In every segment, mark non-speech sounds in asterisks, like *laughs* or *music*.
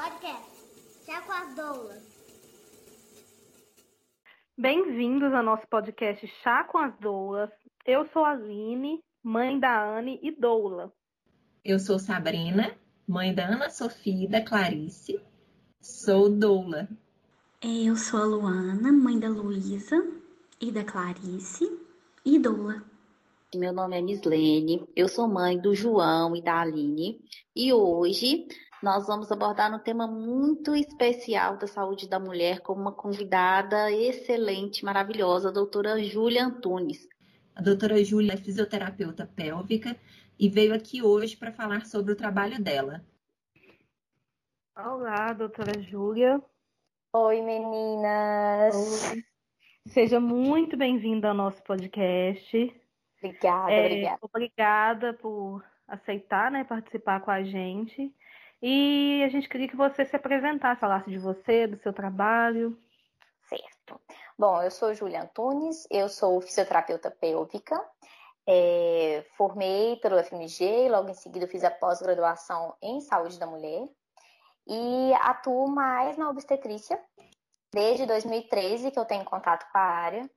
Podcast Chá com as Doulas. Bem-vindos ao nosso podcast Chá com as Doulas. Eu sou a Aline, mãe da Anne e Doula. Eu sou Sabrina, mãe da Ana Sofia e da Clarice. Sou doula. Eu sou a Luana, mãe da Luísa e da Clarice e doula. Meu nome é Mislene, eu sou mãe do João e da Aline e hoje nós vamos abordar um tema muito especial da saúde da mulher com uma convidada excelente, maravilhosa, a doutora Júlia Antunes. A doutora Júlia é fisioterapeuta pélvica e veio aqui hoje para falar sobre o trabalho dela. Olá, doutora Júlia. Oi, meninas. Oi. Seja muito bem-vinda ao nosso podcast. Obrigada, é, obrigada. Obrigada por aceitar, né, participar com a gente. E a gente queria que você se apresentasse, falasse de você, do seu trabalho. Certo. Bom, eu sou Julia Antunes, eu sou fisioterapeuta pélvica, é, formei pelo FMG, logo em seguida fiz a pós-graduação em saúde da mulher e atuo mais na obstetrícia desde 2013 que eu tenho contato com a área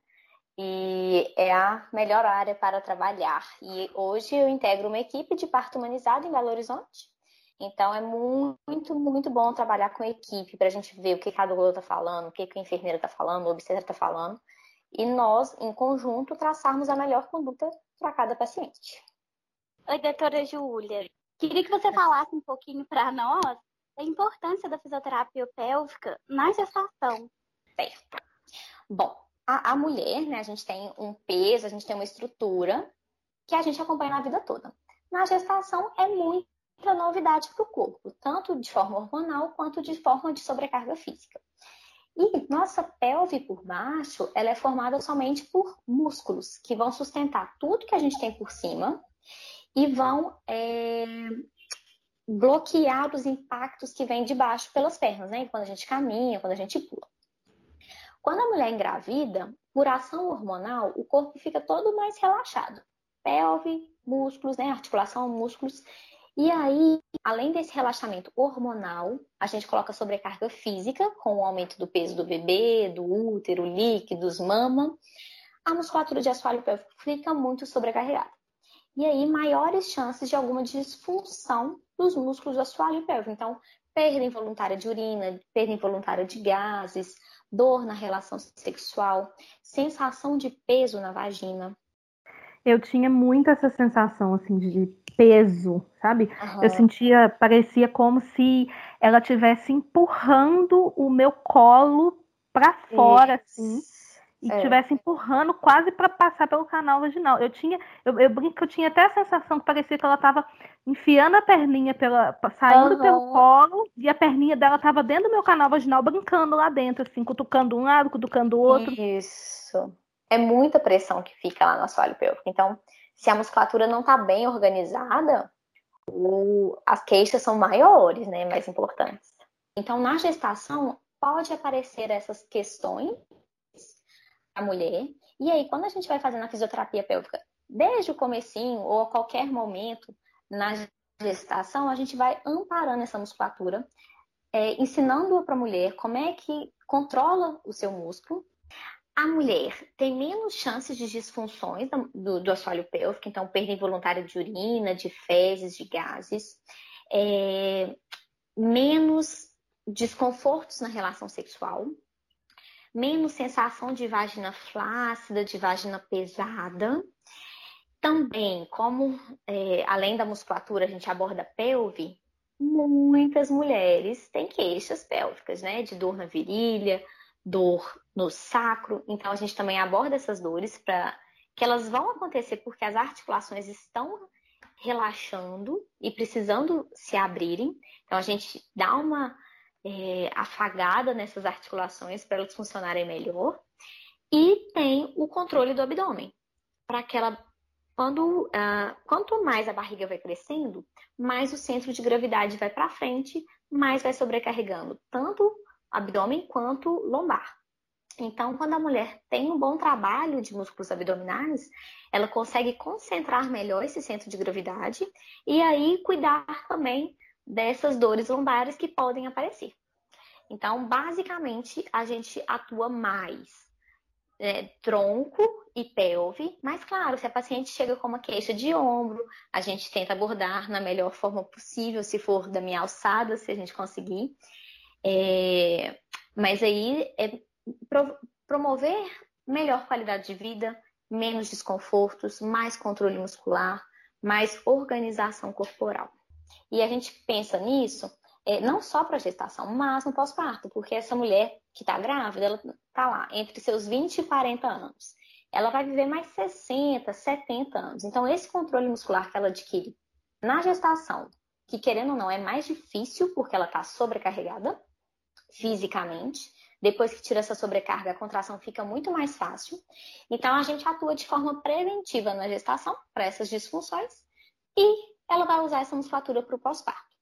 e é a melhor área para trabalhar. E hoje eu integro uma equipe de parto humanizado em Belo Horizonte. Então é muito, muito bom trabalhar com equipe para a gente ver o que cada doula está falando, o que a enfermeira está falando, o obstetra está falando, e nós, em conjunto, traçarmos a melhor conduta para cada paciente. Oi, doutora Júlia. Queria que você falasse um pouquinho para nós da importância da fisioterapia pélvica na gestação. Certo. Bom, a, a mulher, né, a gente tem um peso, a gente tem uma estrutura que a gente acompanha na vida toda. Na gestação é muita novidade para o corpo, tanto de forma hormonal quanto de forma de sobrecarga física. E nossa pelve por baixo, ela é formada somente por músculos que vão sustentar tudo que a gente tem por cima e vão é, bloquear os impactos que vêm de baixo pelas pernas, né? Quando a gente caminha, quando a gente pula. Quando a mulher engravida, por ação hormonal, o corpo fica todo mais relaxado. Pelve, músculos, né? Articulação, músculos. E aí, além desse relaxamento hormonal, a gente coloca sobrecarga física, com o aumento do peso do bebê, do útero, líquidos, mama. A musculatura de assoalho pélvico fica muito sobrecarregada. E aí, maiores chances de alguma disfunção dos músculos do assoalho pélvico. Então, perda involuntária de urina, perda involuntária de gases, dor na relação sexual, sensação de peso na vagina. Eu tinha muito essa sensação assim de peso, sabe? Uhum. Eu sentia, parecia como se ela estivesse empurrando o meu colo para fora, Isso. assim e é. estivesse empurrando quase para passar pelo canal vaginal. Eu tinha, eu, eu brinco que eu tinha até a sensação que parecia que ela estava enfiando a perninha pela, saindo uhum. pelo colo e a perninha dela estava dentro do meu canal vaginal brincando lá dentro, assim, cutucando um lado, cutucando o outro. Isso. É muita pressão que fica lá no assoalho pélvico. Então, se a musculatura não está bem organizada, o, as queixas são maiores, né, mais importantes. Então, na gestação pode aparecer essas questões a mulher. E aí, quando a gente vai fazendo a fisioterapia pélvica, desde o comecinho ou a qualquer momento na gestação, a gente vai amparando essa musculatura, é, ensinando para a mulher como é que controla o seu músculo. A mulher tem menos chances de disfunções do, do assoalho pélvico, então perda involuntária de urina, de fezes, de gases, é, menos desconfortos na relação sexual, menos sensação de vagina flácida, de vagina pesada. Também, como é, além da musculatura a gente aborda a pelve, muitas mulheres têm queixas pélvicas, né? De dor na virilha, dor no sacro. Então a gente também aborda essas dores para que elas vão acontecer porque as articulações estão relaxando e precisando se abrirem. Então a gente dá uma é, afagada nessas articulações para elas funcionarem melhor. E tem o controle do abdômen, para que ela, quando, uh, quanto mais a barriga vai crescendo, mais o centro de gravidade vai para frente, mais vai sobrecarregando tanto abdômen quanto lombar. Então, quando a mulher tem um bom trabalho de músculos abdominais, ela consegue concentrar melhor esse centro de gravidade e aí cuidar também dessas dores lombares que podem aparecer. Então, basicamente, a gente atua mais é, tronco e pelve, mas claro, se a paciente chega com uma queixa de ombro, a gente tenta abordar na melhor forma possível, se for da minha alçada, se a gente conseguir. É, mas aí é pro, promover melhor qualidade de vida, menos desconfortos, mais controle muscular, mais organização corporal. E a gente pensa nisso é, não só para gestação, mas no pós-parto, porque essa mulher que está grávida, ela está lá entre seus 20 e 40 anos. Ela vai viver mais 60, 70 anos. Então, esse controle muscular que ela adquire na gestação, que querendo ou não é mais difícil porque ela está sobrecarregada fisicamente, depois que tira essa sobrecarga, a contração fica muito mais fácil. Então, a gente atua de forma preventiva na gestação para essas disfunções e ela vai usar essa musculatura para o pós-parto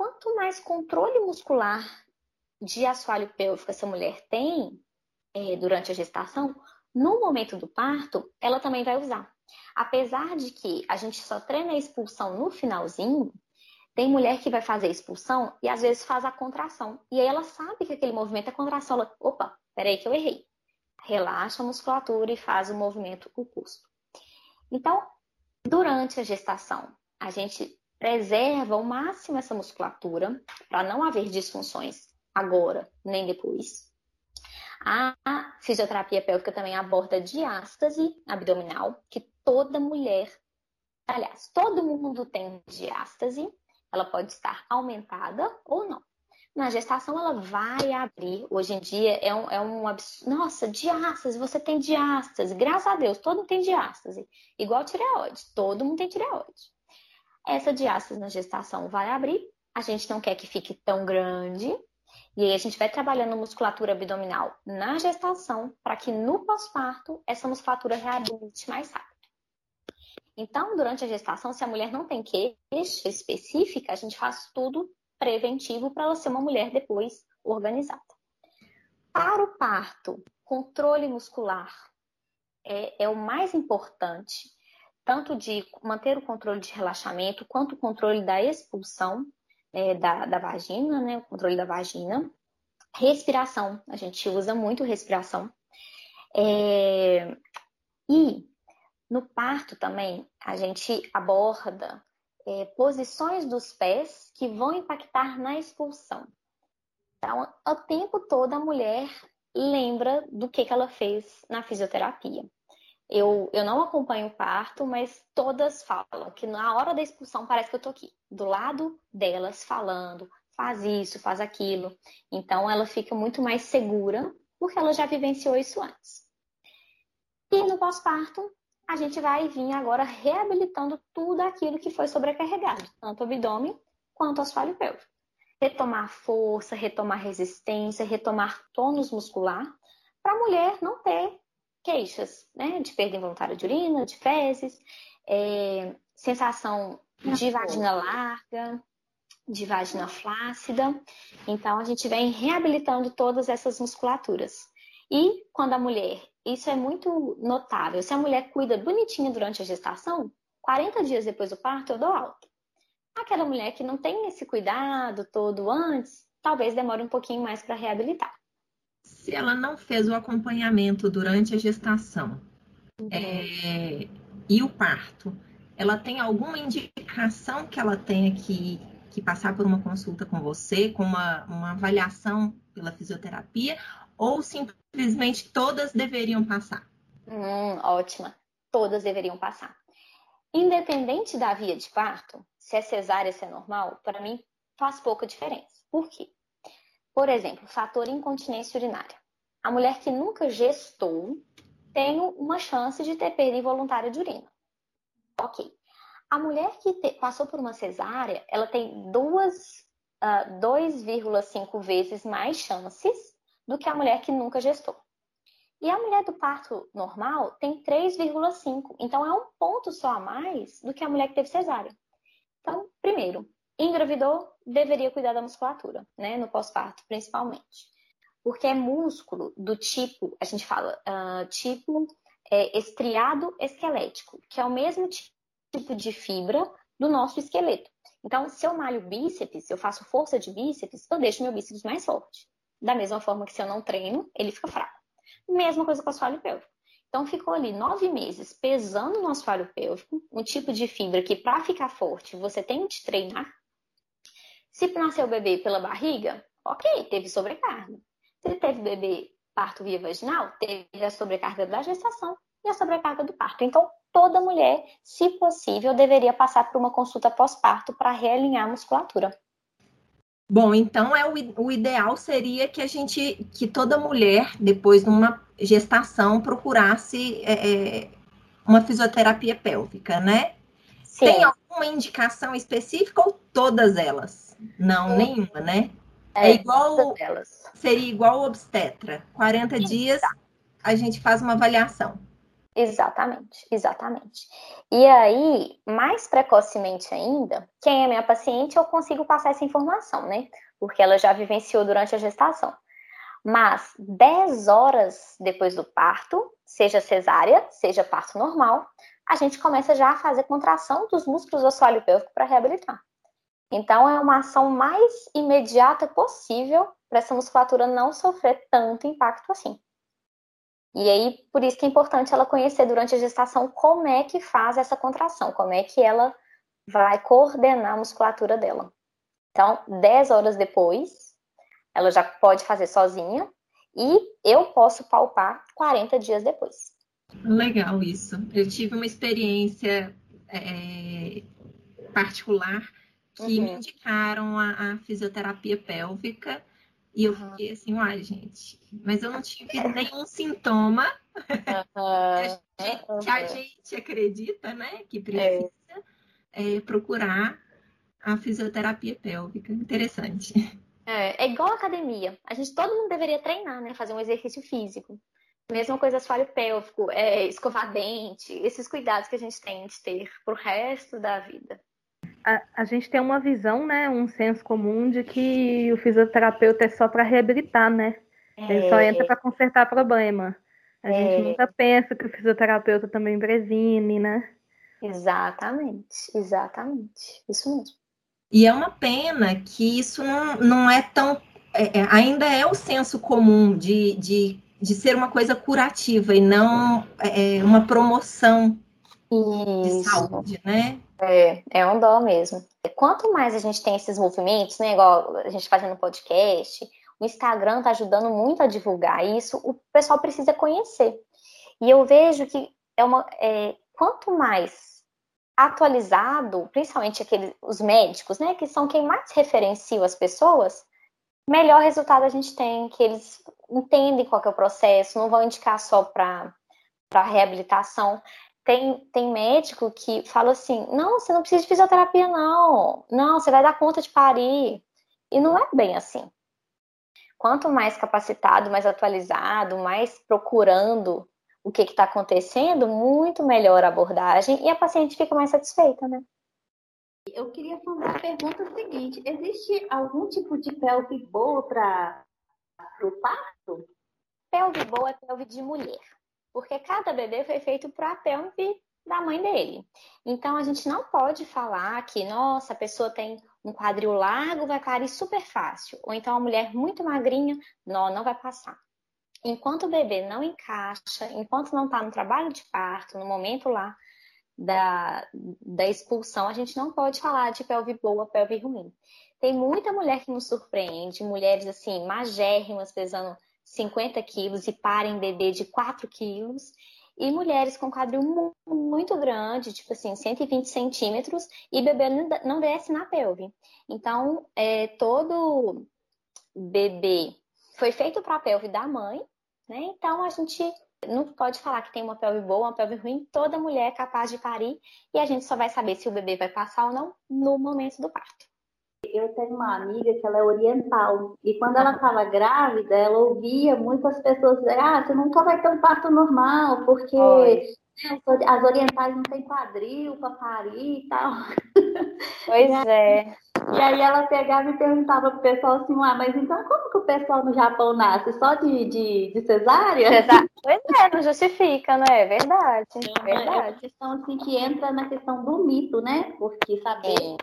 quanto mais controle muscular de assoalho pélvico essa mulher tem é, durante a gestação, no momento do parto, ela também vai usar. Apesar de que a gente só treina a expulsão no finalzinho, tem mulher que vai fazer a expulsão e às vezes faz a contração. E aí ela sabe que aquele movimento é contração. Ela, opa, peraí que eu errei. Relaxa a musculatura e faz o movimento oposto. Então, durante a gestação, a gente preserva ao máximo essa musculatura para não haver disfunções agora nem depois. A fisioterapia pélvica também aborda diástase abdominal, que toda mulher, aliás, todo mundo tem diástase, ela pode estar aumentada ou não. Na gestação, ela vai abrir. Hoje em dia é um, é um absurdo. Nossa, diástase, você tem diástase. Graças a Deus, todo mundo tem diástase. Igual tireoide, todo mundo tem tireoide. Essa diástase na gestação vai abrir, a gente não quer que fique tão grande, e aí a gente vai trabalhando musculatura abdominal na gestação para que no pós-parto essa musculatura reabilite mais rápido. Então, durante a gestação, se a mulher não tem queixa específica, a gente faz tudo preventivo para ela ser uma mulher depois organizada. Para o parto, controle muscular é, é o mais importante tanto de manter o controle de relaxamento, quanto o controle da expulsão é, da, da vagina, né? O controle da vagina. Respiração, a gente usa muito respiração. É, e no parto também, a gente aborda é, posições dos pés que vão impactar na expulsão. Então, o tempo todo a mulher lembra do que, que ela fez na fisioterapia. Eu, eu não acompanho o parto, mas todas falam que na hora da expulsão parece que eu tô aqui, do lado delas, falando, faz isso, faz aquilo. Então ela fica muito mais segura, porque ela já vivenciou isso antes. E no pós-parto, a gente vai vir agora reabilitando tudo aquilo que foi sobrecarregado, tanto o abdômen quanto o assoalho pélvico. Retomar força, retomar resistência, retomar tônus muscular, para a mulher não ter queixas, né? De perda involuntária de urina, de fezes, é, sensação de vagina larga, de vagina flácida. Então, a gente vem reabilitando todas essas musculaturas. E quando a mulher, isso é muito notável, se a mulher cuida bonitinha durante a gestação, 40 dias depois do parto, eu dou alta. Aquela mulher que não tem esse cuidado todo antes, talvez demore um pouquinho mais para reabilitar se ela não fez o acompanhamento durante a gestação uhum. é, e o parto, ela tem alguma indicação que ela tenha que, que passar por uma consulta com você, com uma, uma avaliação pela fisioterapia, ou simplesmente todas deveriam passar? Hum, ótima. Todas deveriam passar. Independente da via de parto, se é cesárea, se é normal, para mim faz pouca diferença. Por quê? Por exemplo, fator incontinência urinária. A mulher que nunca gestou tem uma chance de ter perda involuntária de urina. Ok. A mulher que te, passou por uma cesárea, ela tem uh, 2,5 vezes mais chances do que a mulher que nunca gestou. E a mulher do parto normal tem 3,5. Então é um ponto só a mais do que a mulher que teve cesárea. Então, primeiro, engravidou, deveria cuidar da musculatura, né? No pós-parto, principalmente. Porque é músculo do tipo, a gente fala, uh, tipo é, estriado esquelético, que é o mesmo tipo de fibra do nosso esqueleto. Então, se eu malho bíceps, se eu faço força de bíceps, eu deixo meu bíceps mais forte. Da mesma forma que se eu não treino, ele fica fraco. Mesma coisa com o assoalho pélvico. Então, ficou ali nove meses pesando no assoalho pélvico, um tipo de fibra que, para ficar forte, você tem que treinar. Se nasceu o bebê pela barriga, ok, teve sobrecarga. Se teve bebê parto via vaginal, teve a sobrecarga da gestação e a sobrecarga do parto. Então, toda mulher, se possível, deveria passar por uma consulta pós-parto para realinhar a musculatura. Bom, então é o, o, ideal seria que a gente, que toda mulher, depois de uma gestação, procurasse é, é uma fisioterapia pélvica, né? Sim. Tem alguma indicação específica ou todas elas? Não, Sim. nenhuma, né? É, é igual. Seria igual obstetra. 40 Sim, dias a gente faz uma avaliação. Exatamente, exatamente. E aí, mais precocemente ainda, quem é minha paciente, eu consigo passar essa informação, né? Porque ela já vivenciou durante a gestação. Mas 10 horas depois do parto, seja cesárea, seja parto normal, a gente começa já a fazer contração dos músculos do assoalho pélvico para reabilitar. Então, é uma ação mais imediata possível para essa musculatura não sofrer tanto impacto assim. E aí, por isso que é importante ela conhecer durante a gestação como é que faz essa contração, como é que ela vai coordenar a musculatura dela. Então, 10 horas depois, ela já pode fazer sozinha e eu posso palpar 40 dias depois. Legal isso. Eu tive uma experiência é, particular que uhum. me indicaram a, a fisioterapia pélvica e eu fiquei assim, uai, gente, mas eu não tive nenhum sintoma uhum. *laughs* que, a gente, que, a gente, acredita, né, que precisa é. É, procurar a fisioterapia pélvica. Interessante. É, é igual academia. A gente, todo mundo deveria treinar, né, fazer um exercício físico. Mesma coisa assoalho pélvico, é, escovar dente, esses cuidados que a gente tem de ter pro resto da vida a, a, gente tem uma visão, né, um senso comum de que o fisioterapeuta é só para reabilitar, né? É. Ele só entra para consertar problema. A é. gente nunca pensa que o fisioterapeuta também previne, né? Exatamente, exatamente. Isso mesmo. E é uma pena que isso não, não é tão. É, é ainda é o senso comum de, de, de ser uma coisa curativa e não é, uma promoção isso. de saúde, né? É, é um dó mesmo. Quanto mais a gente tem esses movimentos, né, igual a gente fazendo podcast, o Instagram tá ajudando muito a divulgar isso, o pessoal precisa conhecer. E eu vejo que é uma, é, quanto mais atualizado, principalmente aqueles, os médicos, né, que são quem mais referenciam as pessoas, melhor resultado a gente tem, que eles entendem qual é o processo, não vão indicar só para reabilitação. Tem, tem médico que fala assim: não, você não precisa de fisioterapia, não. Não, você vai dar conta de parir. E não é bem assim. Quanto mais capacitado, mais atualizado, mais procurando o que está acontecendo, muito melhor a abordagem e a paciente fica mais satisfeita, né? Eu queria fazer a pergunta seguinte: existe algum tipo de pelve boa para o parto? Pelve boa é pelve de mulher porque cada bebê foi feito para a pelve da mãe dele. Então a gente não pode falar que, nossa, a pessoa tem um quadril largo, vai parir super fácil. Ou então a mulher muito magrinha, não, não vai passar. Enquanto o bebê não encaixa, enquanto não está no trabalho de parto, no momento lá da, da expulsão, a gente não pode falar de pelve boa, pelve ruim. Tem muita mulher que nos surpreende, mulheres assim, magérrimas, pesando 50 quilos e parem bebê de 4 quilos. E mulheres com quadril muito grande, tipo assim, 120 centímetros, e bebê não desce na pelve. Então, é, todo bebê foi feito para a pelve da mãe, né? Então, a gente não pode falar que tem uma pelve boa, uma pelve ruim. Toda mulher é capaz de parir e a gente só vai saber se o bebê vai passar ou não no momento do parto eu tenho uma amiga que ela é oriental e quando ela estava grávida, ela ouvia muitas pessoas dizer: ah, você nunca vai ter um parto normal, porque as orientais não têm quadril para parir e tal. Pois é. E aí ela pegava e perguntava pro pessoal assim, ah, mas então como que o pessoal no Japão nasce? Só de, de, de cesárea? Pois é, não justifica, né? É verdade. Então, verdade. É uma questão assim que entra na questão do mito, né? Porque saber.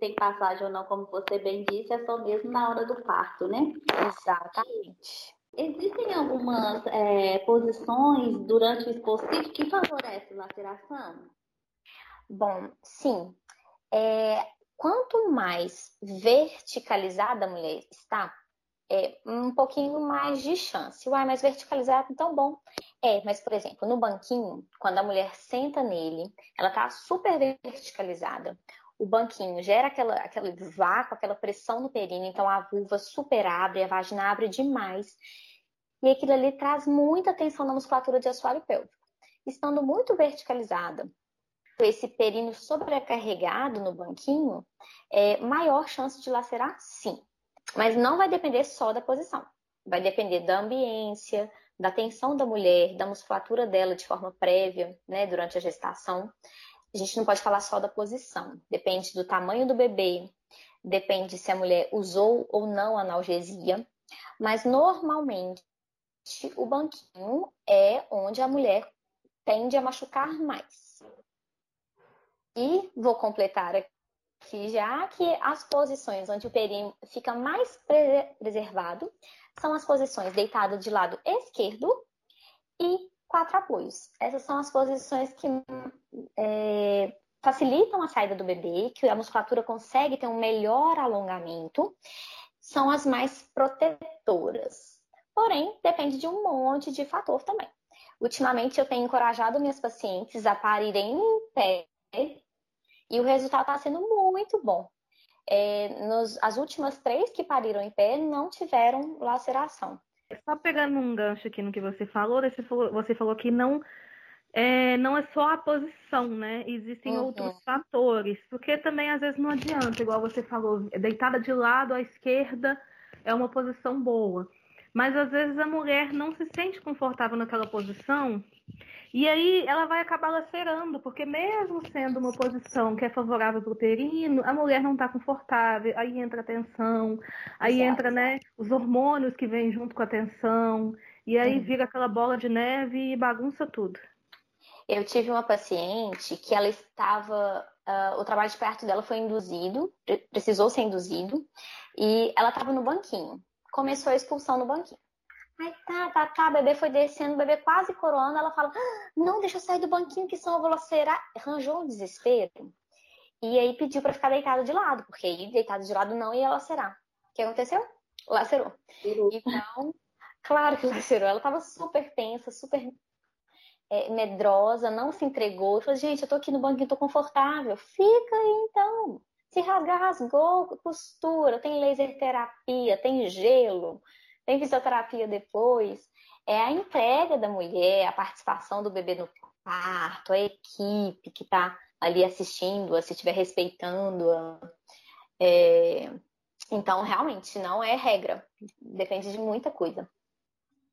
Tem passagem ou não, como você bem disse, é só mesmo na hora do parto, né? Exatamente. Existem algumas é, posições durante o expulsivo que favorecem laceração? Bom, sim. É, quanto mais verticalizada a mulher está, é, um pouquinho mais de chance. Uai, mas verticalizado, então bom. É, mas, por exemplo, no banquinho, quando a mulher senta nele, ela tá super verticalizada. O banquinho gera aquela, aquele vácuo, aquela pressão no períneo, então a vulva super abre, a vagina abre demais. E aquilo ali traz muita tensão na musculatura de assoalho pélvico. Estando muito verticalizada, esse períneo sobrecarregado no banquinho, é maior chance de lacerar, sim. Mas não vai depender só da posição. Vai depender da ambiência, da tensão da mulher, da musculatura dela de forma prévia, né, durante a gestação. A gente não pode falar só da posição. Depende do tamanho do bebê, depende se a mulher usou ou não analgesia. Mas normalmente o banquinho é onde a mulher tende a machucar mais. E vou completar aqui já que as posições onde o períneo fica mais preservado são as posições deitado de lado esquerdo e quatro apoios. Essas são as posições que é, facilitam a saída do bebê, que a musculatura consegue ter um melhor alongamento, são as mais protetoras. Porém, depende de um monte de fator também. Ultimamente, eu tenho encorajado minhas pacientes a parirem em pé e o resultado está sendo muito bom. É, nos, as últimas três que pariram em pé não tiveram laceração. Só pegando um gancho aqui no que você falou, você falou, você falou que não é, não é só a posição, né? Existem uhum. outros fatores, porque também às vezes não adianta, igual você falou, deitada de lado à esquerda é uma posição boa. Mas às vezes a mulher não se sente confortável naquela posição e aí ela vai acabar lacerando, porque mesmo sendo uma posição que é favorável para o uterino, a mulher não está confortável, aí entra a tensão, aí Exato. entra né, os hormônios que vêm junto com a tensão, e aí vira aquela bola de neve e bagunça tudo. Eu tive uma paciente que ela estava. Uh, o trabalho de perto dela foi induzido, precisou ser induzido, e ela estava no banquinho. Começou a expulsão no banquinho. Aí tá, tá, tá, o bebê foi descendo, o bebê quase coroando. Ela fala: ah, Não, deixa eu sair do banquinho, que senão eu vou lacerar. Arranjou um desespero. E aí pediu para ficar deitado de lado, porque aí deitado de lado não ia lacerar. O que aconteceu? Lacerou. Uhum. Então, claro que *laughs* lacerou. Ela tava super tensa, super é, medrosa, não se entregou. Falou: Gente, eu tô aqui no banquinho, tô confortável. Fica aí então. Se rasgar, rasgou, costura, tem laser terapia, tem gelo tem fisioterapia depois, é a entrega da mulher, a participação do bebê no parto, a equipe que está ali assistindo, se estiver respeitando. -a. É... Então, realmente, não é regra. Depende de muita coisa.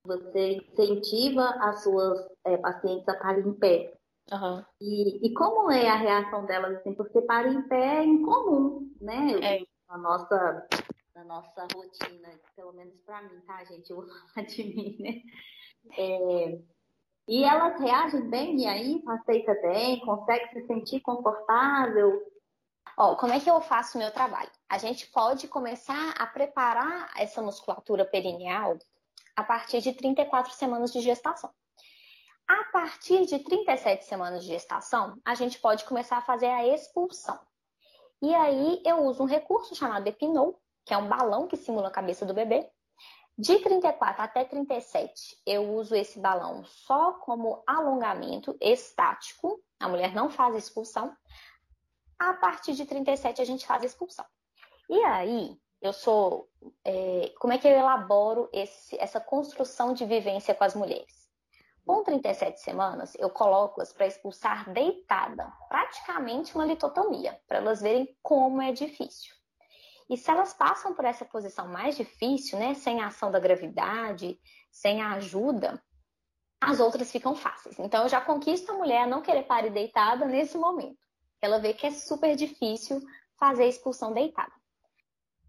Você incentiva as suas é, pacientes a parar em pé. Uhum. E, e, como é a reação delas, assim, porque parar em pé é incomum, né? É. A nossa na nossa rotina, pelo menos para mim, tá, gente? Eu *laughs* vou falar de mim, né? É, e elas reagem bem, e aí aceita bem, consegue se sentir confortável. Ó, como é que eu faço o meu trabalho? A gente pode começar a preparar essa musculatura perineal a partir de 34 semanas de gestação. A partir de 37 semanas de gestação, a gente pode começar a fazer a expulsão. E aí eu uso um recurso chamado Epinol, que é um balão que simula a cabeça do bebê. De 34 até 37, eu uso esse balão só como alongamento estático. A mulher não faz expulsão. A partir de 37, a gente faz expulsão. E aí, eu sou. É, como é que eu elaboro esse, essa construção de vivência com as mulheres? Com 37 semanas, eu coloco-as para expulsar deitada, praticamente uma litotomia, para elas verem como é difícil. E se elas passam por essa posição mais difícil, né, sem a ação da gravidade, sem a ajuda, as outras ficam fáceis. Então eu já conquisto a mulher a não querer parir deitada nesse momento. Ela vê que é super difícil fazer a expulsão deitada.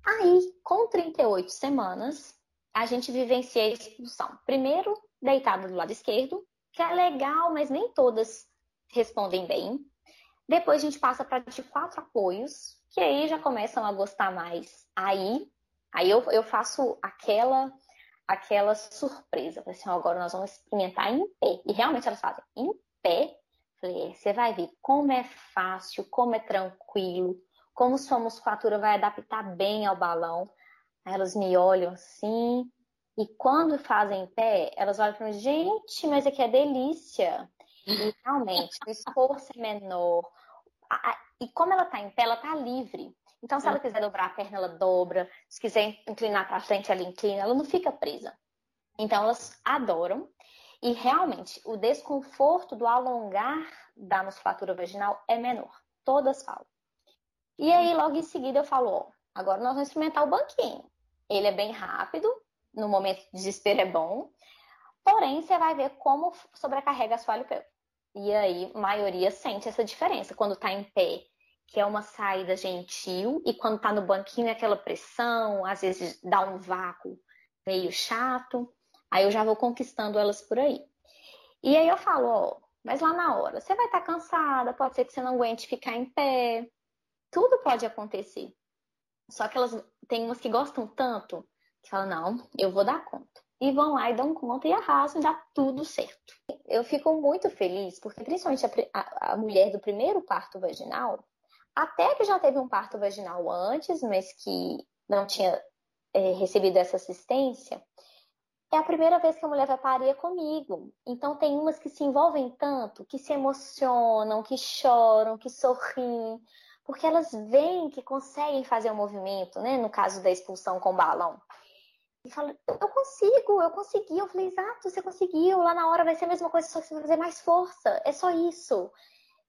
Aí, com 38 semanas, a gente vivencia a expulsão. Primeiro, deitada do lado esquerdo, que é legal, mas nem todas respondem bem. Depois a gente passa para de quatro apoios, que aí já começam a gostar mais. Aí, aí eu, eu faço aquela aquela surpresa. Falei assim, agora nós vamos experimentar em pé. E realmente elas fazem em pé. Falei, é, você vai ver como é fácil, como é tranquilo, como sua musculatura vai adaptar bem ao balão. Aí elas me olham assim, e quando fazem em pé, elas olham para mim, gente, mas aqui é delícia. E realmente, o esforço é menor. E como ela está em pé, ela está livre. Então, se ela quiser dobrar a perna, ela dobra. Se quiser inclinar para frente, ela inclina. Ela não fica presa. Então, elas adoram. E realmente, o desconforto do alongar da musculatura vaginal é menor. Todas falam. E aí, logo em seguida, eu falo: ó, agora nós vamos experimentar o banquinho. Ele é bem rápido, no momento de desespero é bom, porém, você vai ver como sobrecarrega a sua pélvico. E aí, a maioria sente essa diferença. Quando está em pé, que é uma saída gentil, e quando está no banquinho é aquela pressão, às vezes dá um vácuo meio chato. Aí eu já vou conquistando elas por aí. E aí eu falo, ó, mas lá na hora, você vai estar tá cansada, pode ser que você não aguente ficar em pé. Tudo pode acontecer. Só que elas tem umas que gostam tanto que falam, não, eu vou dar conta. E vão lá e dão conta e arrasam, dá tudo certo. Eu fico muito feliz, porque principalmente a, a, a mulher do primeiro parto vaginal, até que já teve um parto vaginal antes, mas que não tinha é, recebido essa assistência, é a primeira vez que a mulher vai parir comigo. Então tem umas que se envolvem tanto, que se emocionam, que choram, que sorriem, porque elas veem que conseguem fazer o um movimento, né? No caso da expulsão com balão. E fala, eu consigo, eu consegui. Eu falei, exato, você conseguiu. Lá na hora vai ser a mesma coisa, só que você vai fazer mais força. É só isso.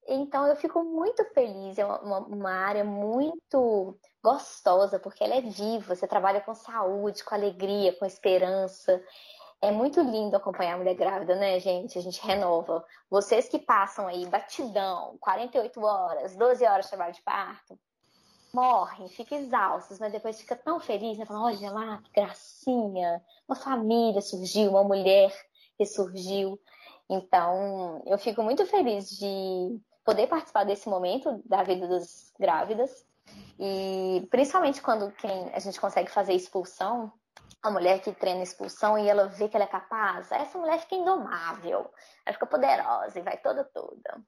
Então eu fico muito feliz, é uma, uma, área muito gostosa, porque ela é viva, você trabalha com saúde, com alegria, com esperança. É muito lindo acompanhar a mulher grávida, né, gente? A gente renova. Vocês que passam aí batidão, 48 horas, 12 horas de trabalho de parto, morrem, ficam exaustos, mas depois fica tão feliz, né? Fala, olha lá, que gracinha, uma família surgiu, uma mulher ressurgiu. Então, eu fico muito feliz de poder participar desse momento da vida das grávidas. E principalmente quando quem a gente consegue fazer expulsão, a mulher que treina expulsão e ela vê que ela é capaz, essa mulher fica indomável, ela fica poderosa e vai toda toda.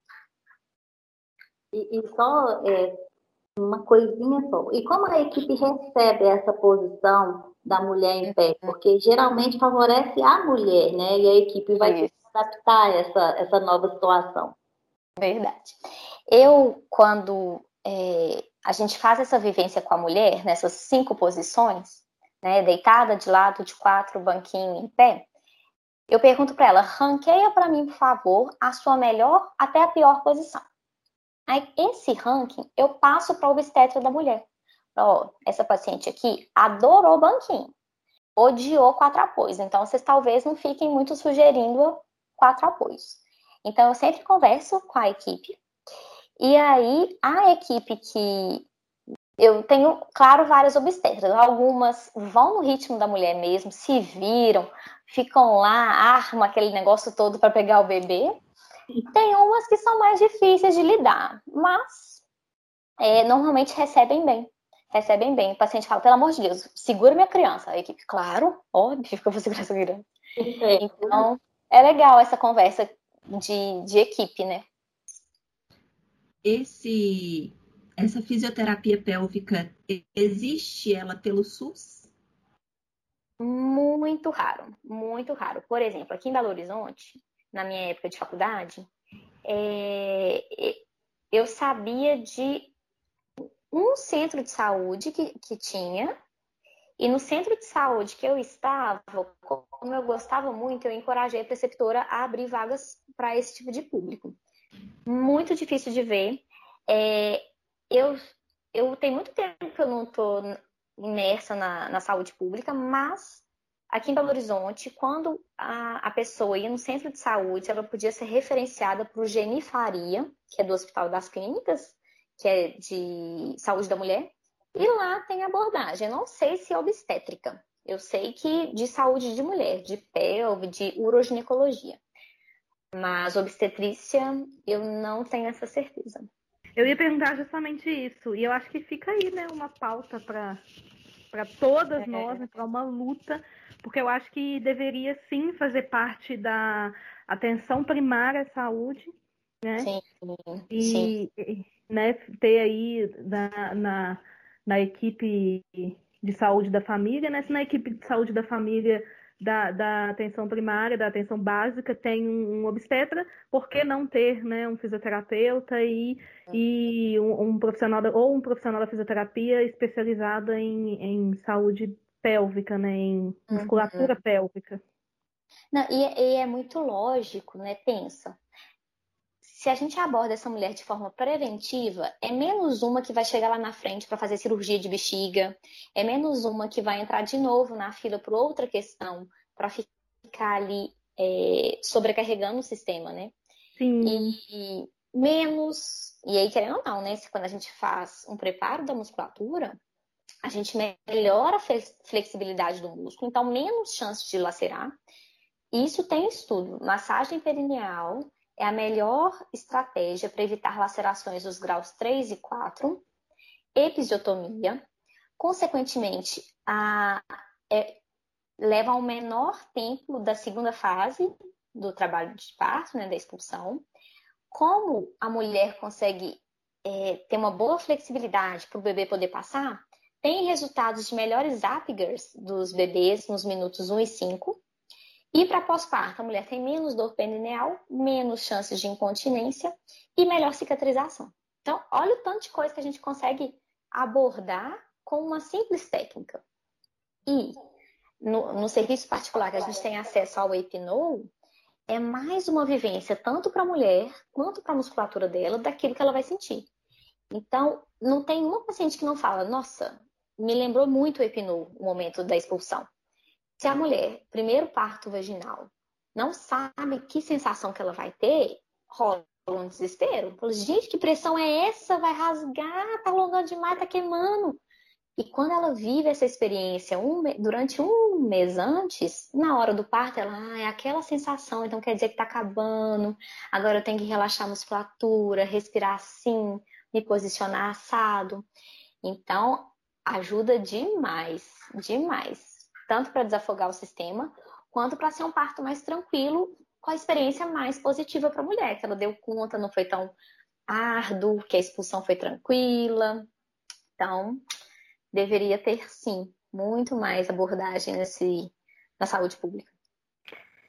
E, e só é, uma coisinha só. E como a equipe recebe essa posição da mulher em pé? Porque geralmente favorece a mulher, né? E a equipe vai se adaptar a essa, essa nova situação. Verdade. Eu, quando é, a gente faz essa vivência com a mulher, nessas cinco posições, né, deitada de lado, de quatro, banquinho em pé, eu pergunto para ela, ranqueia para mim, por favor, a sua melhor até a pior posição. Aí, esse ranking eu passo para o obstetra da mulher. Ó, essa paciente aqui adorou banquinho, odiou quatro apoios. Então, vocês talvez não fiquem muito sugerindo quatro apoios. Então, eu sempre converso com a equipe. E aí, a equipe que eu tenho, claro, várias obstetras. Algumas vão no ritmo da mulher mesmo, se viram, ficam lá, armam aquele negócio todo para pegar o bebê. Tem umas que são mais difíceis de lidar, mas é, normalmente recebem bem. Recebem bem. O paciente fala, pelo amor de Deus, segura minha criança. A equipe, claro, óbvio que eu vou segurar essa criança. Então, é legal essa conversa de, de equipe, né? Esse, essa fisioterapia pélvica, existe ela pelo SUS? Muito raro, muito raro. Por exemplo, aqui em Belo Horizonte, na minha época de faculdade, é, eu sabia de um centro de saúde que, que tinha, e no centro de saúde que eu estava, como eu gostava muito, eu encorajei a preceptora a abrir vagas para esse tipo de público. Muito difícil de ver. É, eu, eu tenho muito tempo que eu não estou imersa na, na saúde pública, mas aqui em Belo Horizonte, quando a, a pessoa ia no centro de saúde, ela podia ser referenciada para o Genifaria, que é do Hospital das Clínicas, que é de saúde da mulher, e lá tem abordagem. Eu não sei se é obstétrica. Eu sei que de saúde de mulher, de pelve, de uroginecologia. Mas obstetrícia, eu não tenho essa certeza. Eu ia perguntar justamente isso. E eu acho que fica aí, né, uma pauta para para todas é. nós, né, para uma luta, porque eu acho que deveria sim fazer parte da atenção primária à saúde, né? Sim. E, sim. né, ter aí na, na, na equipe de saúde da família, né? Se na equipe de saúde da família da, da atenção primária, da atenção básica, tem um, um obstetra, por que não ter né, um fisioterapeuta e, e um, um, profissional da, ou um profissional da fisioterapia especializado em, em saúde pélvica, né, em musculatura uhum. pélvica? Não, e, e, é muito lógico, né? Pensa. Se a gente aborda essa mulher de forma preventiva, é menos uma que vai chegar lá na frente para fazer cirurgia de bexiga, é menos uma que vai entrar de novo na fila por outra questão, para ficar ali é, sobrecarregando o sistema, né? Sim. E, e menos. E aí, querendo ou não, né? Quando a gente faz um preparo da musculatura, a gente melhora a flexibilidade do músculo, então menos chance de lacerar. Isso tem estudo. Massagem perineal é a melhor estratégia para evitar lacerações dos graus 3 e 4, episiotomia, consequentemente, a, é, leva ao menor tempo da segunda fase do trabalho de parto, né, da expulsão. Como a mulher consegue é, ter uma boa flexibilidade para o bebê poder passar, tem resultados de melhores Apgars dos bebês nos minutos 1 e 5, e para pós-parto, a mulher tem menos dor perineal, menos chances de incontinência e melhor cicatrização. Então, olha o tanto de coisa que a gente consegue abordar com uma simples técnica. E no, no serviço particular que a gente tem acesso ao EPNO, é mais uma vivência tanto para a mulher quanto para a musculatura dela daquilo que ela vai sentir. Então, não tem uma paciente que não fala, nossa, me lembrou muito o EPNO, o momento da expulsão. Se a mulher, primeiro parto vaginal, não sabe que sensação que ela vai ter, rola um desespero. Fala, gente, que pressão é essa? Vai rasgar, tá alongando demais, tá queimando. E quando ela vive essa experiência um, durante um mês antes, na hora do parto, ela ah, é aquela sensação, então quer dizer que tá acabando, agora eu tenho que relaxar a musculatura, respirar assim, me posicionar assado. Então, ajuda demais, demais tanto para desafogar o sistema, quanto para ser um parto mais tranquilo, com a experiência mais positiva para a mulher, que ela deu conta, não foi tão árduo, que a expulsão foi tranquila. Então, deveria ter sim muito mais abordagem nesse, na saúde pública.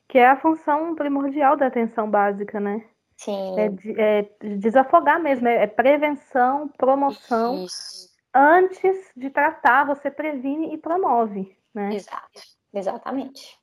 Que é a função primordial da atenção básica, né? Sim. É, é desafogar mesmo, é, é prevenção, promoção. Isso. Antes de tratar, você previne e promove né? Exato, exatamente.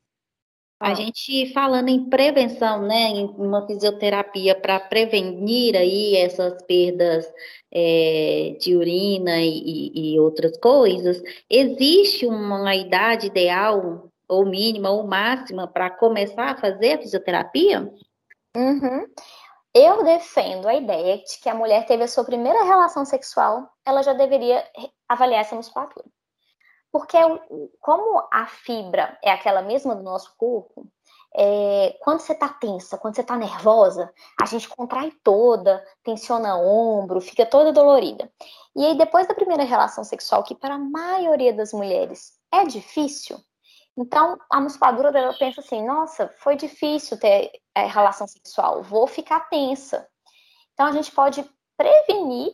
A gente falando em prevenção, né, em uma fisioterapia para prevenir aí essas perdas é, de urina e, e, outras coisas, existe uma idade ideal, ou mínima, ou máxima, para começar a fazer a fisioterapia? Uhum. Eu defendo a ideia de que a mulher teve a sua primeira relação sexual, ela já deveria avaliar essa musculatura. Porque como a fibra é aquela mesma do nosso corpo, é, quando você tá tensa, quando você tá nervosa, a gente contrai toda, tensiona ombro, fica toda dolorida. E aí, depois da primeira relação sexual, que para a maioria das mulheres é difícil, então a musculatura dela pensa assim: nossa, foi difícil ter é, relação sexual, vou ficar tensa. Então a gente pode prevenir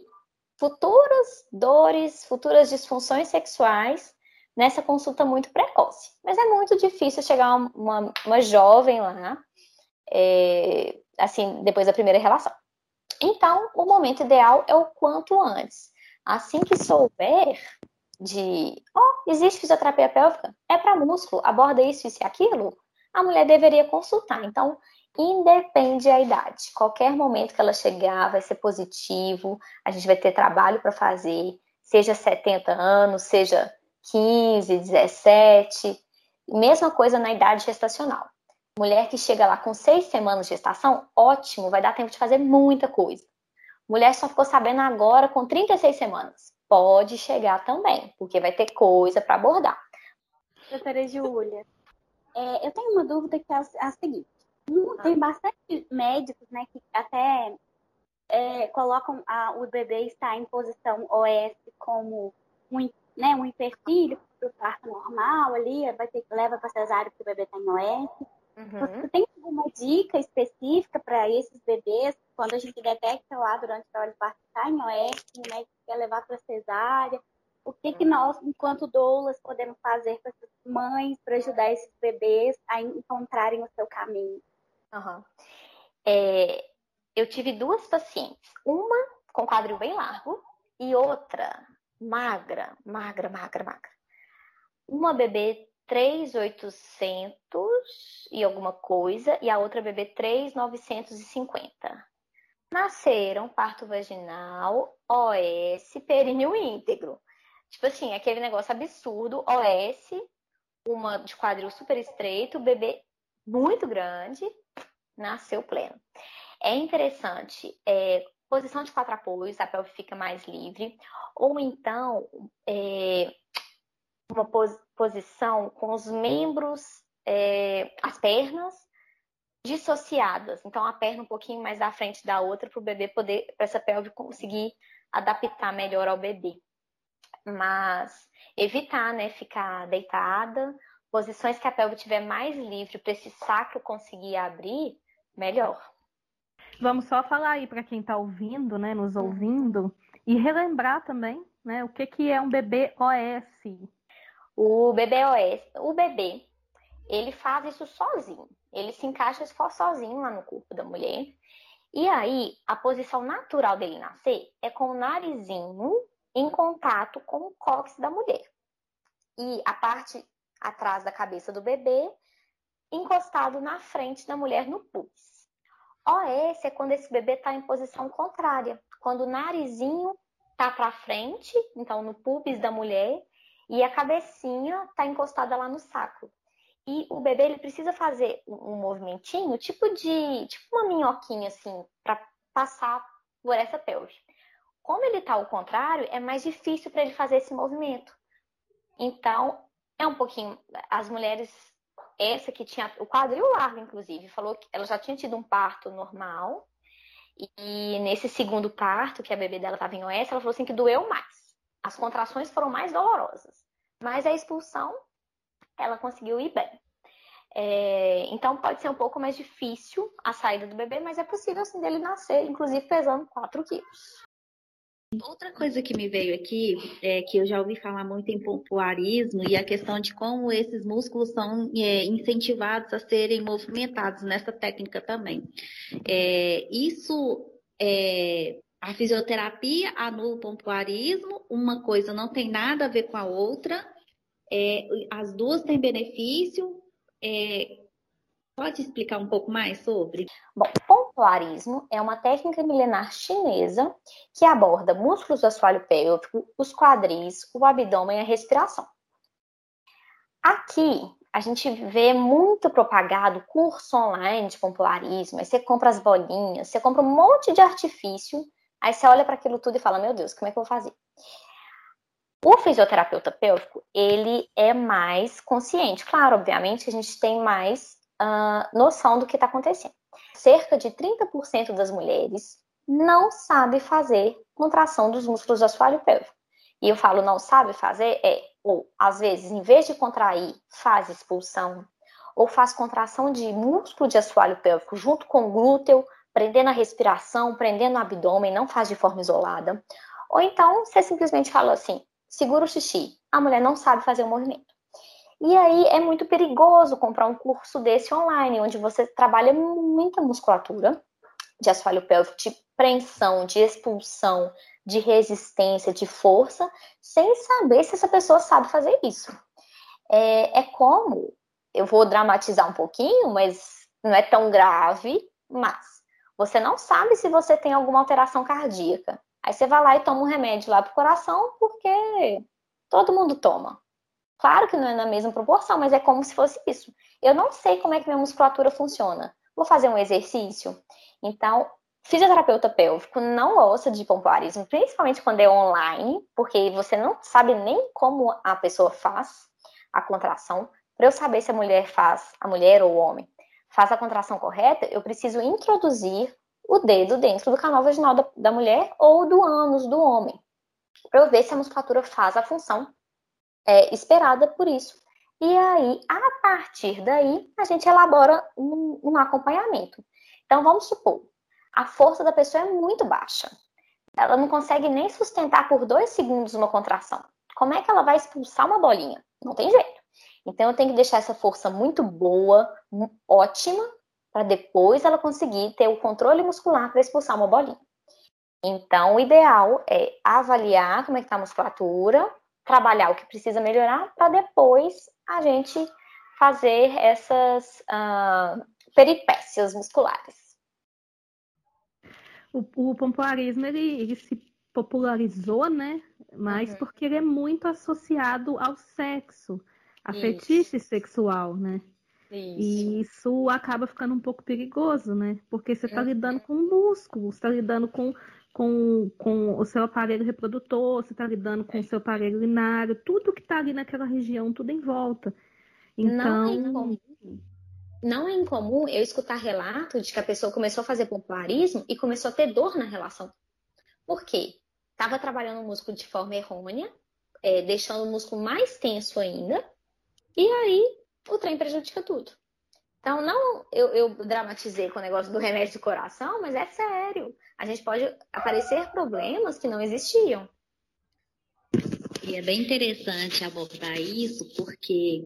futuras dores, futuras disfunções sexuais nessa consulta muito precoce. Mas é muito difícil chegar uma, uma jovem lá, é, assim, depois da primeira relação. Então, o momento ideal é o quanto antes. Assim que souber de, oh, existe fisioterapia pélvica, é para músculo, aborda isso, isso e aquilo, a mulher deveria consultar. Então, independe da idade. Qualquer momento que ela chegar vai ser positivo, a gente vai ter trabalho para fazer, seja 70 anos, seja 15, 17. Mesma coisa na idade gestacional. Mulher que chega lá com seis semanas de gestação, ótimo, vai dar tempo de fazer muita coisa. Mulher só ficou sabendo agora com 36 semanas. Pode chegar também, porque vai ter coisa para abordar. Doutora Júlia, é, eu tenho uma dúvida que é a seguinte. Tem bastante médicos, né, que até é, colocam a, o bebê está em posição OS como um, né, um empecilho para o parto normal ali, vai ter que levar para cesárea porque o bebê está em OS. Uhum. Você tem alguma dica específica para esses bebês quando a gente detecta lá durante a hora de parto está em OS, o médico quer levar para cesárea? O que, que nós, enquanto doulas, podemos fazer para essas mães para ajudar esses bebês a encontrarem o seu caminho? Uhum. É, eu tive duas pacientes, uma com quadril bem largo e outra magra, magra, magra, magra. Uma bebê 3,800 e alguma coisa e a outra bebê 3,950. Nasceram parto vaginal, OS, períneo íntegro. Tipo assim, aquele negócio absurdo, OS, uma de quadril super estreito, bebê muito grande, nasceu pleno. É interessante, é, posição de quatro apoios, a pelve fica mais livre, ou então é, uma pos posição com os membros, é, as pernas dissociadas. Então, a perna um pouquinho mais à frente da outra para o bebê poder, para essa pelve conseguir adaptar melhor ao bebê mas evitar, né, ficar deitada, posições que a pelve tiver mais livre para esse sacro conseguir abrir, melhor. Vamos só falar aí para quem está ouvindo, né, nos uhum. ouvindo, e relembrar também, né, o que, que é um bebê OS. O bebê OS, o bebê, ele faz isso sozinho. Ele se encaixa sozinho lá no corpo da mulher. E aí, a posição natural dele nascer é com o narizinho em contato com o cóccix da mulher. E a parte atrás da cabeça do bebê encostado na frente da mulher no pubis. OS é quando esse bebê está em posição contrária, quando o narizinho está para frente, então no pubis da mulher, e a cabecinha está encostada lá no saco. E o bebê ele precisa fazer um movimentinho, tipo de, tipo uma minhoquinha assim, para passar por essa pelve. Como ele está ao contrário, é mais difícil para ele fazer esse movimento. Então, é um pouquinho. As mulheres, essa que tinha o quadril largo, inclusive, falou que ela já tinha tido um parto normal. E nesse segundo parto, que a bebê dela estava em OS, ela falou assim que doeu mais. As contrações foram mais dolorosas. Mas a expulsão, ela conseguiu ir bem. É, então pode ser um pouco mais difícil a saída do bebê, mas é possível assim dele nascer, inclusive pesando 4 quilos. Outra coisa que me veio aqui é que eu já ouvi falar muito em pompoarismo e a questão de como esses músculos são é, incentivados a serem movimentados nessa técnica também. É, isso é, a fisioterapia anula o pompoarismo, uma coisa não tem nada a ver com a outra, é, as duas têm benefício. É, Pode explicar um pouco mais sobre? Bom, pompoarismo é uma técnica milenar chinesa que aborda músculos do assoalho pélvico, os quadris, o abdômen e a respiração. Aqui, a gente vê muito propagado curso online de pompoarismo, aí você compra as bolinhas, você compra um monte de artifício, aí você olha para aquilo tudo e fala, meu Deus, como é que eu vou fazer? O fisioterapeuta pélvico, ele é mais consciente. Claro, obviamente, a gente tem mais uh, noção do que está acontecendo. Cerca de 30% das mulheres não sabe fazer contração dos músculos do assoalho pélvico. E eu falo não sabe fazer é, ou às vezes, em vez de contrair, faz expulsão, ou faz contração de músculo de assoalho pélvico junto com o glúteo, prendendo a respiração, prendendo o abdômen, não faz de forma isolada. Ou então você simplesmente fala assim: segura o xixi. A mulher não sabe fazer o movimento. E aí é muito perigoso comprar um curso desse online, onde você trabalha muita musculatura de assoalho pélvico, de preensão, de expulsão, de resistência, de força, sem saber se essa pessoa sabe fazer isso. É, é como, eu vou dramatizar um pouquinho, mas não é tão grave, mas você não sabe se você tem alguma alteração cardíaca. Aí você vai lá e toma um remédio lá pro coração, porque todo mundo toma. Claro que não é na mesma proporção, mas é como se fosse isso. Eu não sei como é que minha musculatura funciona. Vou fazer um exercício. Então, fisioterapeuta pélvico não gosta de pompoarismo, principalmente quando é online, porque você não sabe nem como a pessoa faz a contração. Para eu saber se a mulher faz, a mulher ou o homem, faz a contração correta, eu preciso introduzir o dedo dentro do canal vaginal da, da mulher ou do ânus do homem, para eu ver se a musculatura faz a função é, esperada por isso. E aí, a partir daí, a gente elabora um, um acompanhamento. Então, vamos supor, a força da pessoa é muito baixa. Ela não consegue nem sustentar por dois segundos uma contração. Como é que ela vai expulsar uma bolinha? Não tem jeito. Então, eu tenho que deixar essa força muito boa, ótima, para depois ela conseguir ter o controle muscular para expulsar uma bolinha. Então, o ideal é avaliar como é que está a musculatura, trabalhar o que precisa melhorar, para depois a gente fazer essas uh, peripécias musculares. O, o pompoarismo, ele, ele se popularizou, né? Mas uhum. porque ele é muito associado ao sexo, a isso. fetiche sexual, né? Isso. E isso acaba ficando um pouco perigoso, né? Porque você está uhum. lidando com o músculo, você está lidando com, com, com o seu aparelho reprodutor, você está lidando com o seu aparelho urinário, tudo que está ali naquela região, tudo em volta. Então. Não é incomum, não é incomum eu escutar relato de que a pessoa começou a fazer pompoarismo e começou a ter dor na relação. Por quê? Estava trabalhando o músculo de forma errônea, é, deixando o músculo mais tenso ainda, e aí o trem prejudica tudo. Então, não eu, eu dramatizei com o negócio do remédio do coração, mas é sério. A gente pode aparecer problemas que não existiam. E é bem interessante abordar isso, porque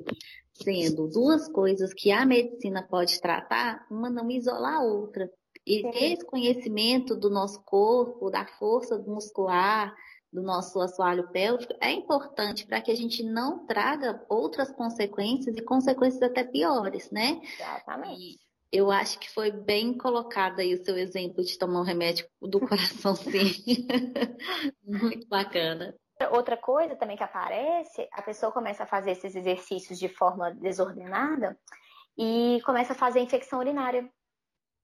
sendo duas coisas que a medicina pode tratar, uma não isola a outra. E ter esse conhecimento do nosso corpo, da força muscular, do nosso assoalho pélvico é importante para que a gente não traga outras consequências e consequências até piores, né? Exatamente. Eu acho que foi bem colocado aí o seu exemplo de tomar um remédio do coração, *laughs* sim. Muito bacana. Outra coisa também que aparece, a pessoa começa a fazer esses exercícios de forma desordenada e começa a fazer infecção urinária.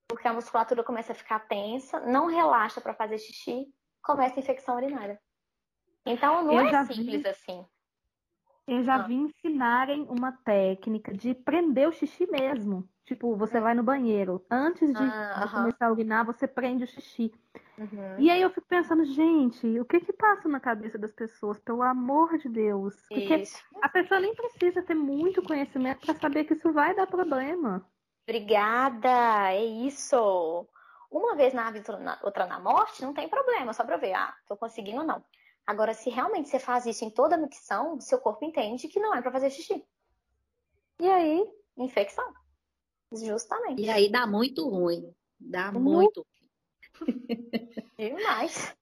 Porque a musculatura começa a ficar tensa, não relaxa para fazer xixi, começa a infecção urinária. Então não eu é simples vi, assim. Eu já ah. vi ensinarem uma técnica de prender o xixi mesmo. Tipo, você hum. vai no banheiro. Antes de, ah, começar a urinar, você prende o xixi. Uhum. E aí eu fico pensando, gente, o que que passa na cabeça das pessoas, pelo amor de Deus? Porque isso. a pessoa nem precisa ter muito conhecimento para saber que isso vai dar problema. Obrigada, é isso. Uma vez na vida, outra na morte, não tem problema, só pra ver, ah, tô conseguindo ou não. Agora, se realmente você faz isso em toda a micção, seu corpo entende que não é para fazer xixi. E aí, infecção. Justamente. E aí dá muito ruim. Dá muito. *laughs* Demais.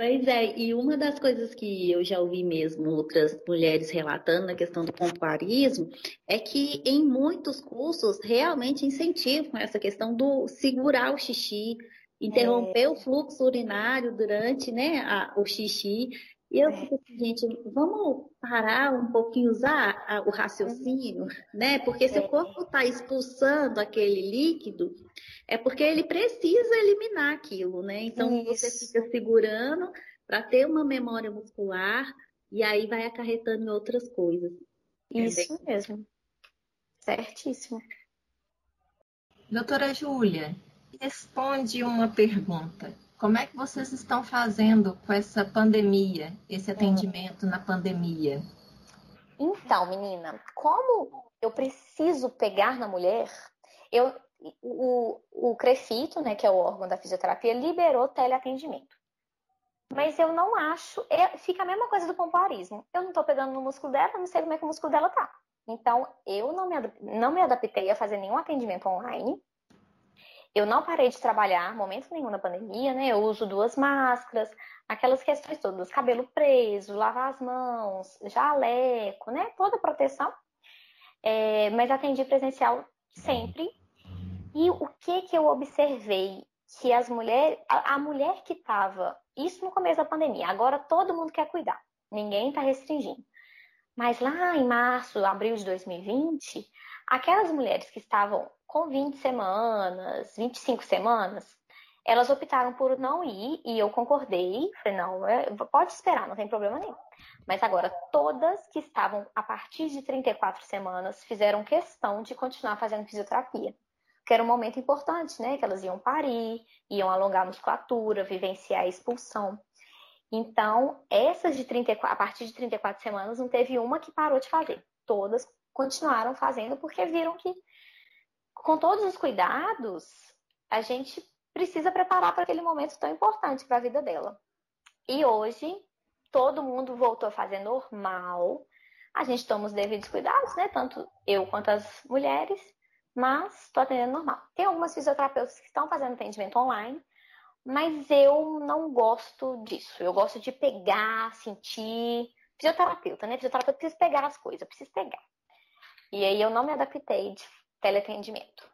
Pois é, e uma das coisas que eu já ouvi mesmo outras mulheres relatando na questão do pompoarismo é que em muitos cursos realmente incentivam essa questão do segurar o xixi, interromper é. o fluxo urinário durante né, a, o xixi. E eu fico assim, gente, vamos parar um pouquinho, usar a, o raciocínio, né? Porque se o corpo está expulsando aquele líquido, é porque ele precisa eliminar aquilo, né? Então Isso. você fica segurando para ter uma memória muscular e aí vai acarretando em outras coisas. Isso é mesmo. Certíssimo. Doutora Júlia, responde uma pergunta. Como é que vocês estão fazendo com essa pandemia, esse atendimento na pandemia? Então, menina, como eu preciso pegar na mulher, eu, o, o CREFITO, né, que é o órgão da fisioterapia, liberou teleatendimento. Mas eu não acho. É, fica a mesma coisa do pompoarismo. Eu não estou pegando no músculo dela, não sei como é que o músculo dela tá. Então, eu não me, não me adaptei a fazer nenhum atendimento online. Eu não parei de trabalhar momento nenhum na pandemia, né? Eu uso duas máscaras, aquelas questões todas, cabelo preso, lavar as mãos, jaleco, né? Toda proteção. É, mas atendi presencial sempre. E o que que eu observei? Que as mulheres, a, a mulher que estava, isso no começo da pandemia, agora todo mundo quer cuidar, ninguém está restringindo. Mas lá em março, abril de 2020, aquelas mulheres que estavam com 20 semanas, 25 semanas, elas optaram por não ir e eu concordei. Falei, não, é, pode esperar, não tem problema nenhum. Mas agora, todas que estavam a partir de 34 semanas fizeram questão de continuar fazendo fisioterapia. porque era um momento importante, né? Que elas iam parir, iam alongar a musculatura, vivenciar a expulsão. Então, essas de 34, a partir de 34 semanas, não teve uma que parou de fazer. Todas continuaram fazendo porque viram que, com todos os cuidados, a gente precisa preparar para aquele momento tão importante para a vida dela. E hoje, todo mundo voltou a fazer normal. A gente toma os devidos cuidados, né? Tanto eu quanto as mulheres, mas estou atendendo normal. Tem algumas fisioterapeutas que estão fazendo atendimento online, mas eu não gosto disso. Eu gosto de pegar, sentir. Fisioterapeuta, né? Fisioterapeuta precisa pegar as coisas, precisa pegar. E aí eu não me adaptei de teleatendimento.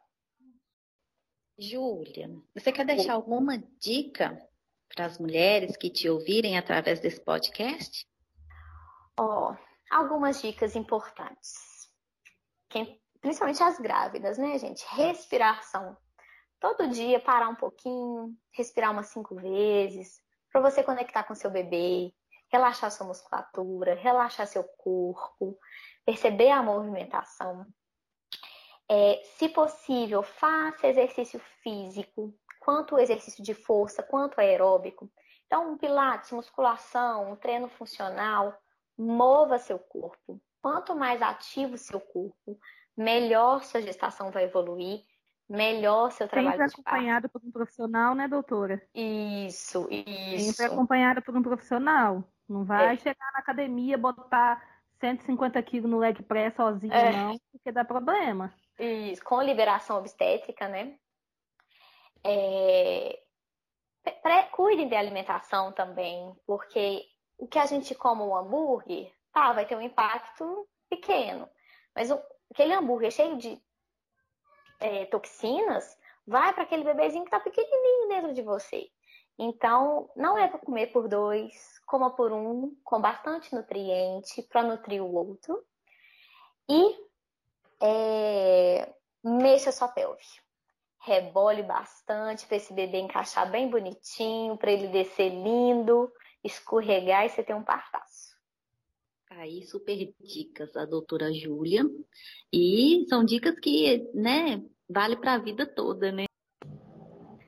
Júlia, você quer deixar alguma dica para as mulheres que te ouvirem através desse podcast? Ó, oh, algumas dicas importantes. Quem, principalmente as grávidas, né, gente? Respiração. Todo dia parar um pouquinho, respirar umas cinco vezes, para você conectar com seu bebê, relaxar sua musculatura, relaxar seu corpo, perceber a movimentação. É, se possível, faça exercício físico, quanto exercício de força, quanto aeróbico. Então, um pilates, musculação, um treino funcional, mova seu corpo. Quanto mais ativo seu corpo, melhor sua gestação vai evoluir, melhor seu trabalho. Sempre acompanhada por um profissional, né, doutora? Isso, isso. Sempre acompanhada por um profissional. Não vai é. chegar na academia, botar 150 quilos no leg press sozinho, é. não, porque dá problema. Isso, com liberação obstétrica, né? É... Cuidem da alimentação também, porque o que a gente come um hambúrguer, tá, vai ter um impacto pequeno. Mas o, aquele hambúrguer cheio de é, toxinas vai para aquele bebezinho que tá pequenininho dentro de você. Então, não é para comer por dois, coma por um, com bastante nutriente, para nutrir o outro. E é, mexa sua pelve. Rebole bastante para esse bebê encaixar bem bonitinho, para ele descer lindo, escorregar e você ter um partaço. Aí, super dicas da doutora Júlia. E são dicas que, né, vale para a vida toda, né?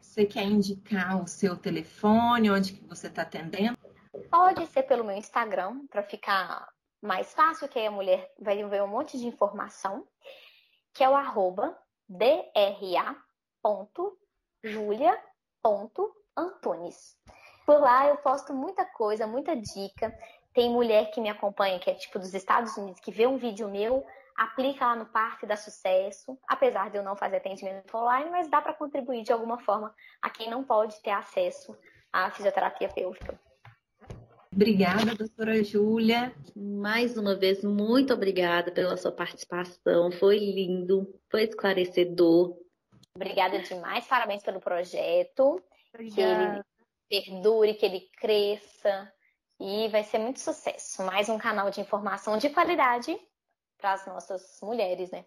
Você quer indicar o seu telefone, onde que você está atendendo? Pode ser pelo meu Instagram, para ficar mais fácil, que aí a mulher vai ver um monte de informação, que é o arroba dra.julia.antunes. Por lá eu posto muita coisa, muita dica. Tem mulher que me acompanha, que é tipo dos Estados Unidos, que vê um vídeo meu, aplica lá no parque dá sucesso, apesar de eu não fazer atendimento online, mas dá para contribuir de alguma forma a quem não pode ter acesso à fisioterapia pélvica. Obrigada, doutora Júlia. Mais uma vez, muito obrigada pela sua participação. Foi lindo, foi esclarecedor. Obrigada demais, parabéns pelo projeto. Obrigada. Que ele perdure, que ele cresça e vai ser muito sucesso. Mais um canal de informação de qualidade para as nossas mulheres, né?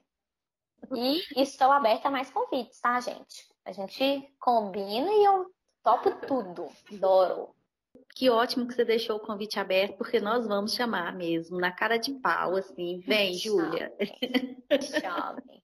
E estou aberta a mais convites, tá, gente? A gente combina e eu topo tudo. Adoro. Que ótimo que você deixou o convite aberto, porque nós vamos chamar mesmo, na cara de pau, assim. Vem, Júlia. Chame.